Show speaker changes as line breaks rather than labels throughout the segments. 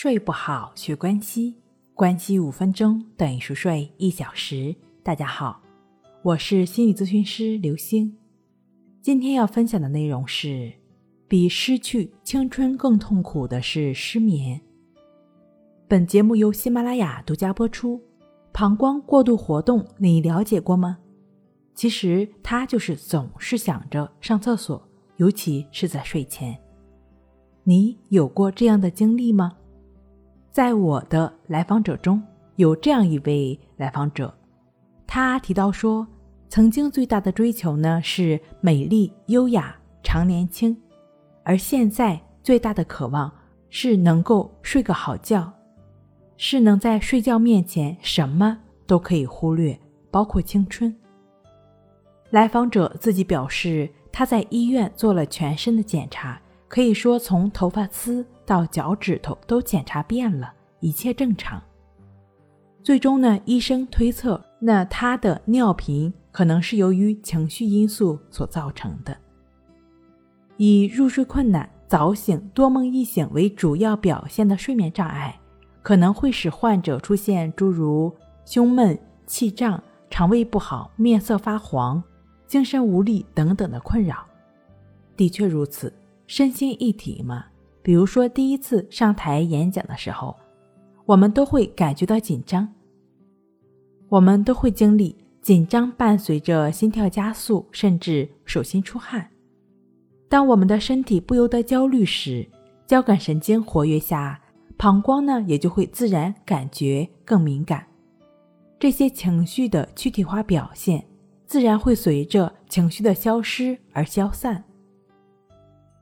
睡不好，学关西，关西五分钟等于熟睡一小时。大家好，我是心理咨询师刘星。今天要分享的内容是：比失去青春更痛苦的是失眠。本节目由喜马拉雅独家播出。膀胱过度活动，你了解过吗？其实它就是总是想着上厕所，尤其是在睡前。你有过这样的经历吗？在我的来访者中有这样一位来访者，他提到说，曾经最大的追求呢是美丽、优雅、常年轻，而现在最大的渴望是能够睡个好觉，是能在睡觉面前什么都可以忽略，包括青春。来访者自己表示，他在医院做了全身的检查。可以说，从头发丝到脚趾头都检查遍了，一切正常。最终呢，医生推测，那他的尿频可能是由于情绪因素所造成的。以入睡困难、早醒、多梦易醒为主要表现的睡眠障碍，可能会使患者出现诸如胸闷、气胀、肠胃不好、面色发黄、精神无力等等的困扰。的确如此。身心一体嘛，比如说第一次上台演讲的时候，我们都会感觉到紧张，我们都会经历紧张，伴随着心跳加速，甚至手心出汗。当我们的身体不由得焦虑时，交感神经活跃下，膀胱呢也就会自然感觉更敏感，这些情绪的躯体化表现，自然会随着情绪的消失而消散。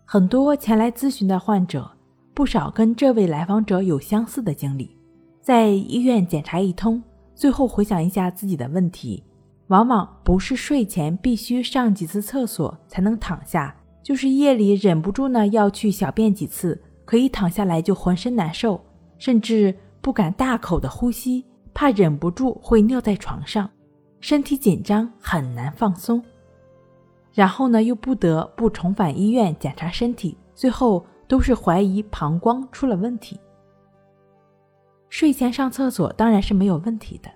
很多前来咨询的患者，不少跟这位来访者有相似的经历。在医院检查一通，最后回想一下自己的问题，往往不是睡前必须上几次厕所才能躺下，就是夜里忍不住呢要去小便几次，可以躺下来就浑身难受，甚至不敢大口的呼吸，怕忍不住会尿在床上，身体紧张很难放松。然后呢，又不得不重返医院检查身体，最后都是怀疑膀胱出了问题。睡前上厕所当然是没有问题的，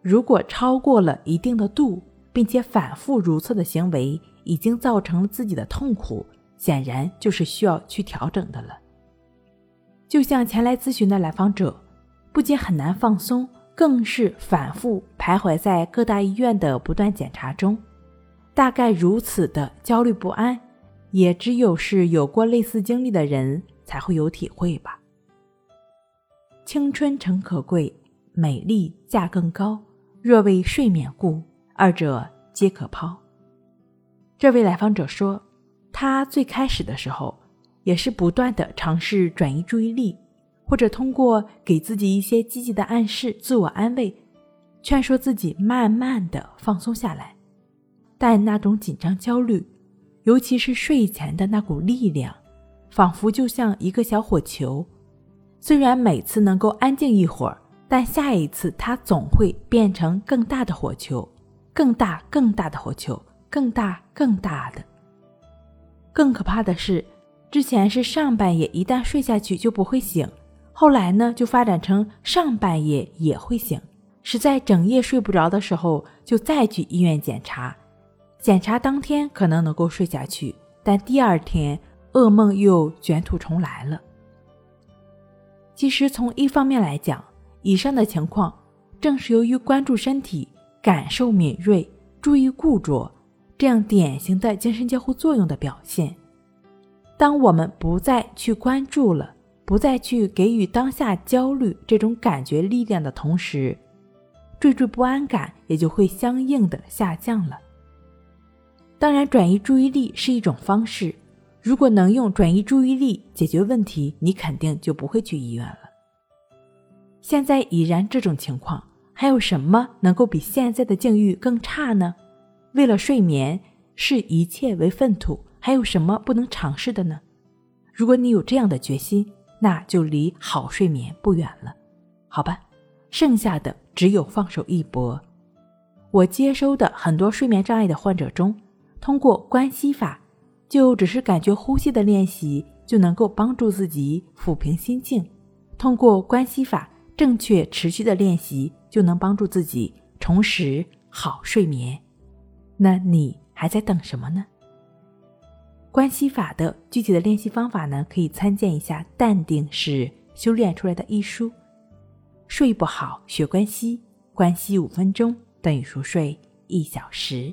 如果超过了一定的度，并且反复如厕的行为已经造成了自己的痛苦，显然就是需要去调整的了。就像前来咨询的来访者，不仅很难放松，更是反复徘徊在各大医院的不断检查中。大概如此的焦虑不安，也只有是有过类似经历的人才会有体会吧。青春诚可贵，美丽价更高。若为睡眠故，二者皆可抛。这位来访者说，他最开始的时候也是不断的尝试转移注意力，或者通过给自己一些积极的暗示、自我安慰，劝说自己慢慢的放松下来。但那种紧张、焦虑，尤其是睡前的那股力量，仿佛就像一个小火球。虽然每次能够安静一会儿，但下一次它总会变成更大的火球，更大、更大的火球，更大、更大的。更可怕的是，之前是上半夜一旦睡下去就不会醒，后来呢就发展成上半夜也会醒，实在整夜睡不着的时候，就再去医院检查。检查当天可能能够睡下去，但第二天噩梦又卷土重来了。其实从一方面来讲，以上的情况正是由于关注身体、感受敏锐、注意固着这样典型的精神交互作用的表现。当我们不再去关注了，不再去给予当下焦虑这种感觉力量的同时，惴惴不安感也就会相应的下降了。当然，转移注意力是一种方式。如果能用转移注意力解决问题，你肯定就不会去医院了。现在已然这种情况，还有什么能够比现在的境遇更差呢？为了睡眠，视一切为粪土，还有什么不能尝试的呢？如果你有这样的决心，那就离好睡眠不远了。好吧，剩下的只有放手一搏。我接收的很多睡眠障碍的患者中。通过关系法，就只是感觉呼吸的练习，就能够帮助自己抚平心境，通过关系法正确持续的练习，就能帮助自己重拾好睡眠。那你还在等什么呢？关系法的具体的练习方法呢，可以参见一下《淡定是修炼出来的》一书。睡不好学关系，关系五分钟等于熟睡一小时。